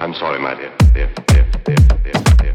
I'm sorry, my dear. dear, dear, dear,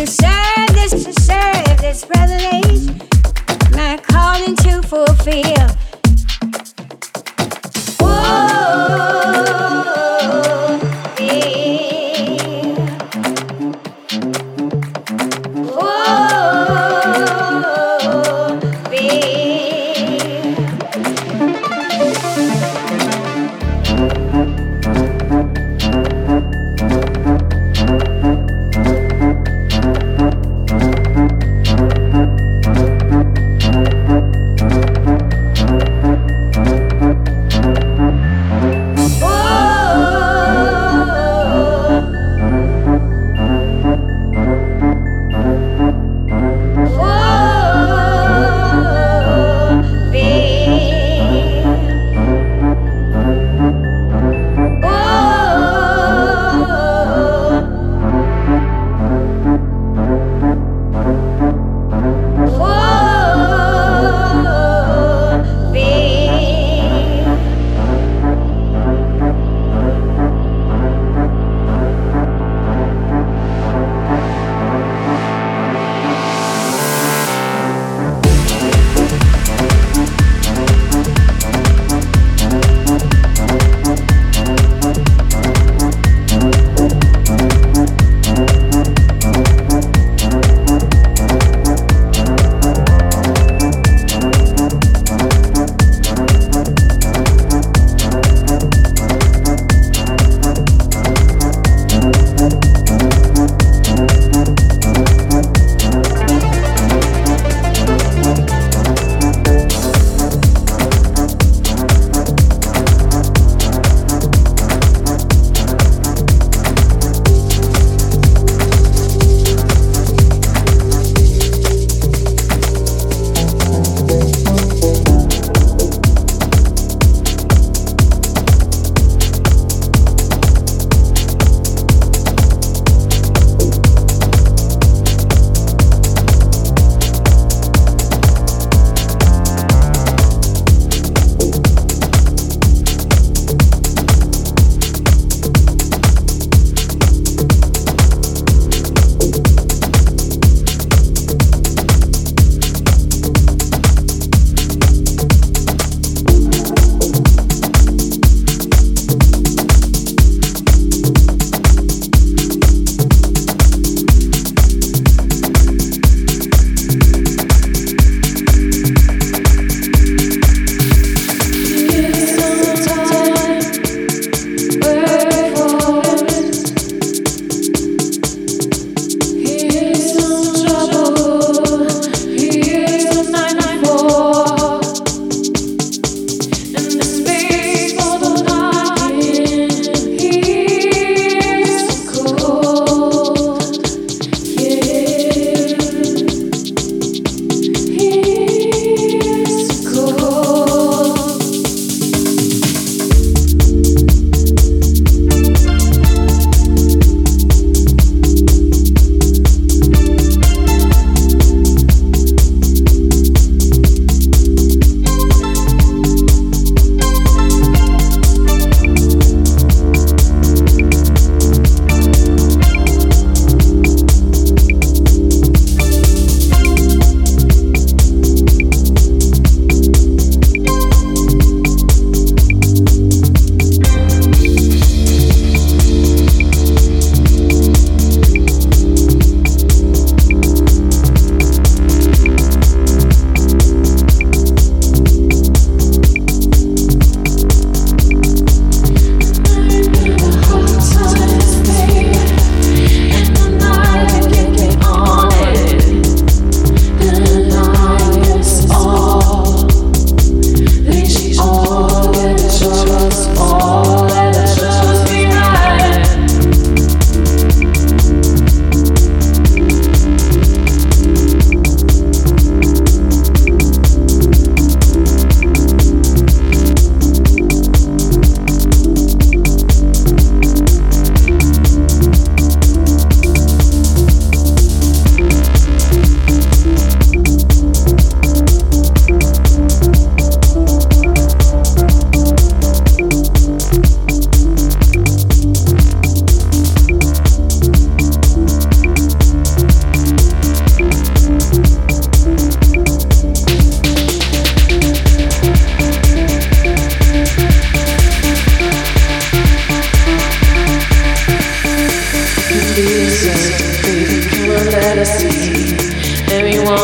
To serve this, to serve this age, my calling to fulfill.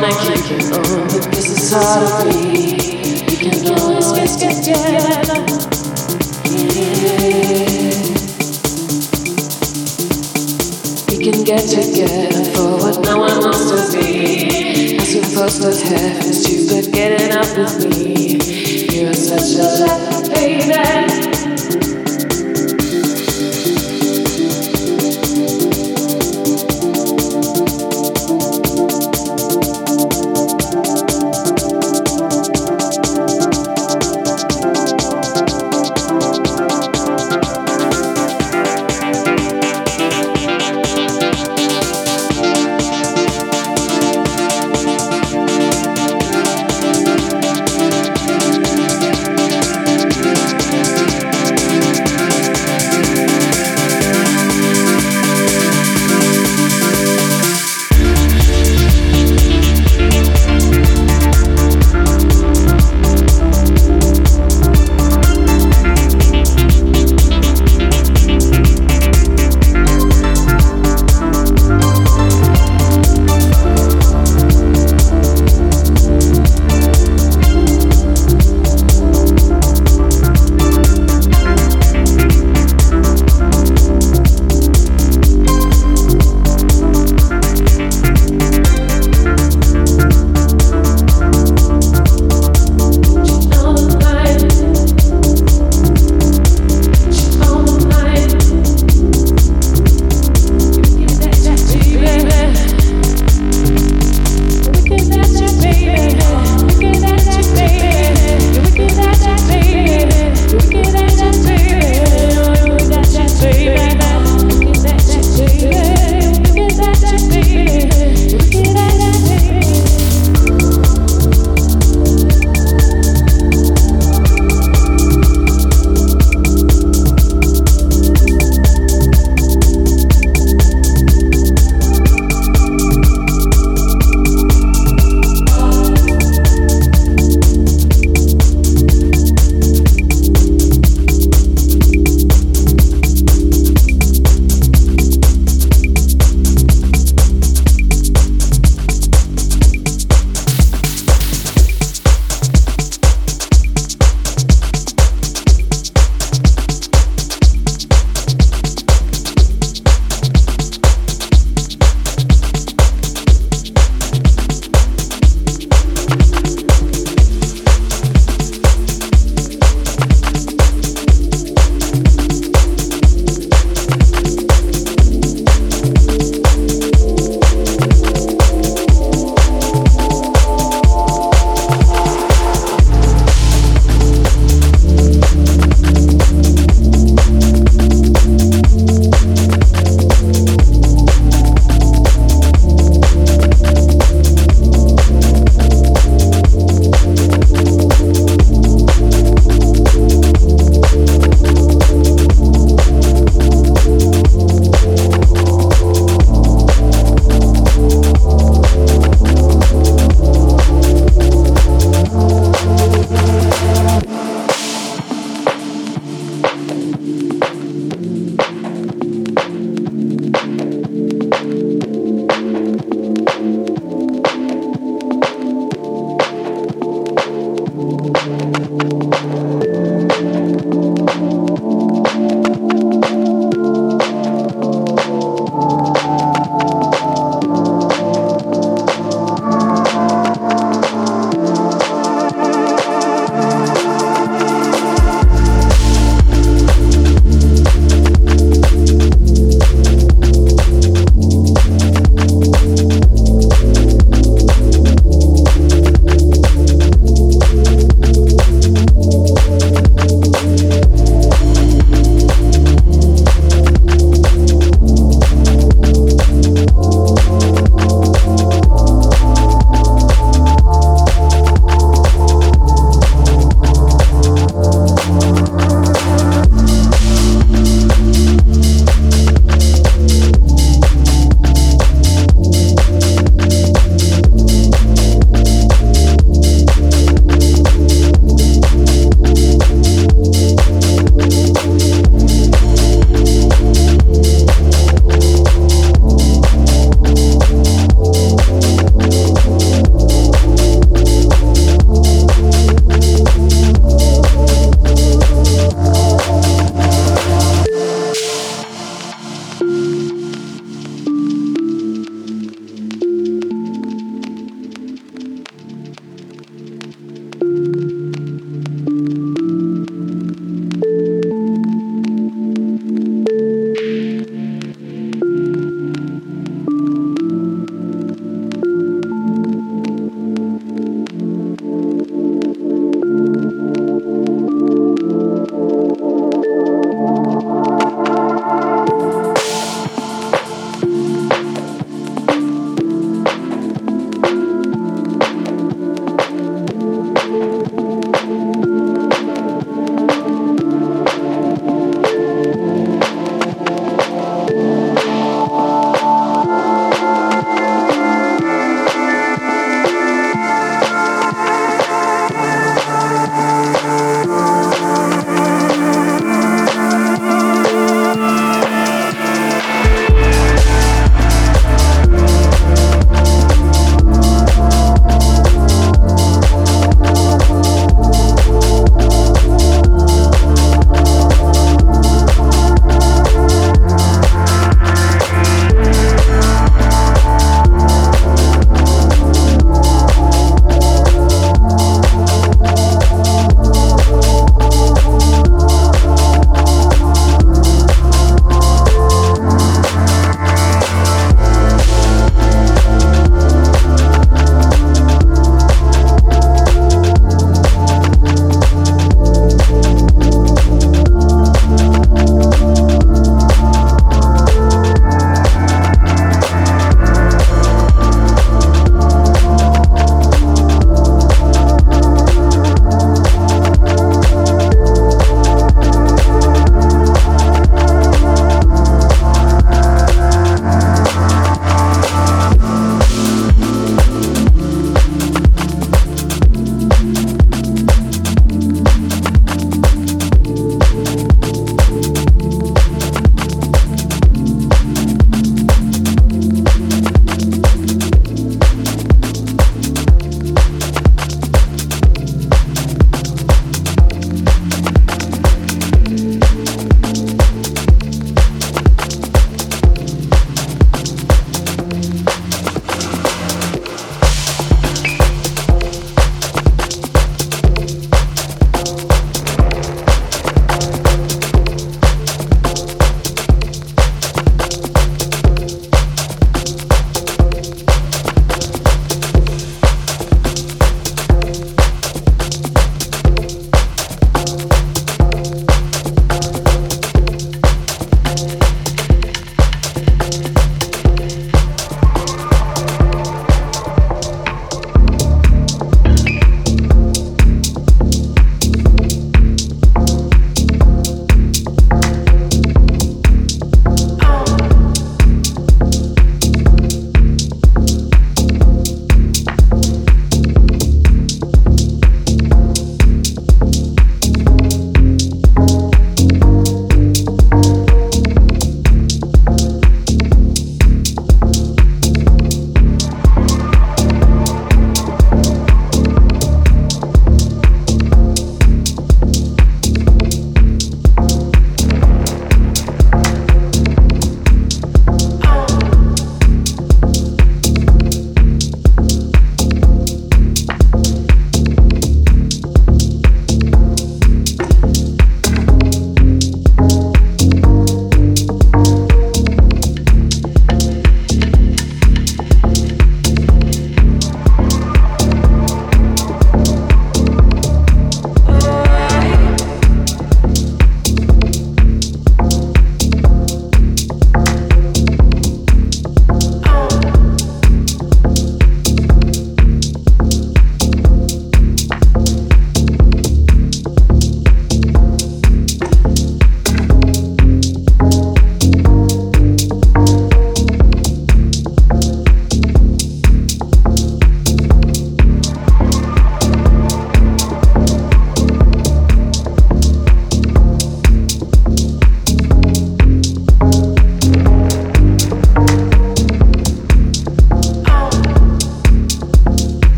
Wanna keep it on, but this is hard to breathe. We can always get together. Yeah. We can get together for what no one wants to be. As we supposed to have is stupid getting up with me. You're such a lucky baby.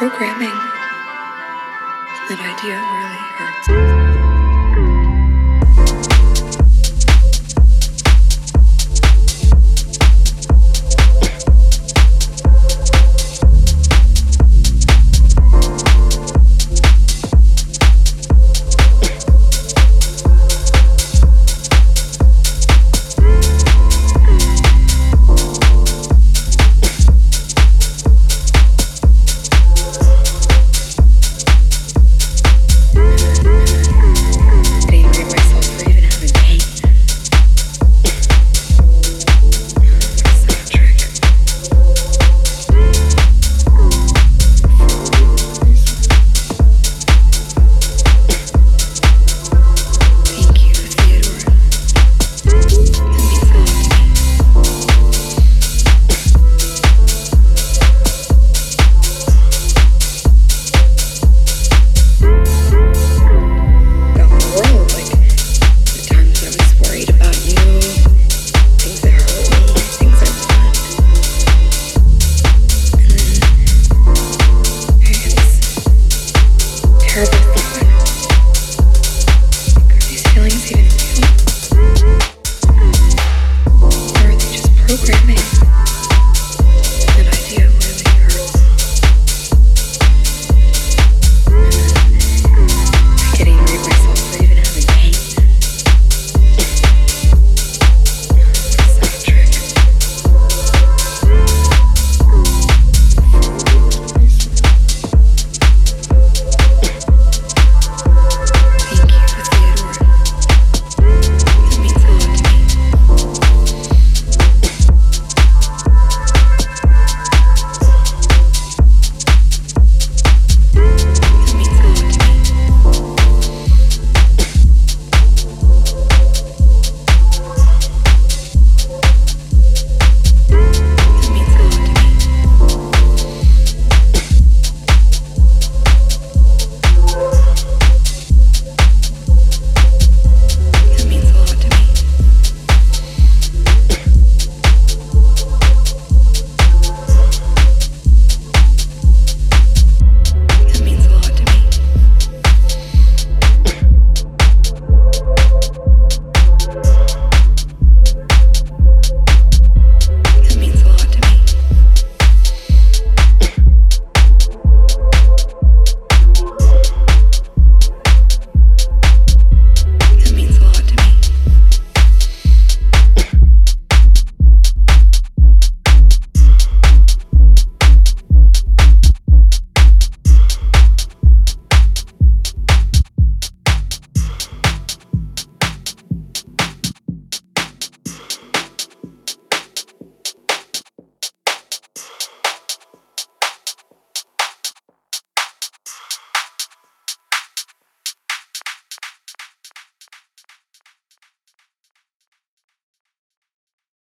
Programming? That idea really hurts.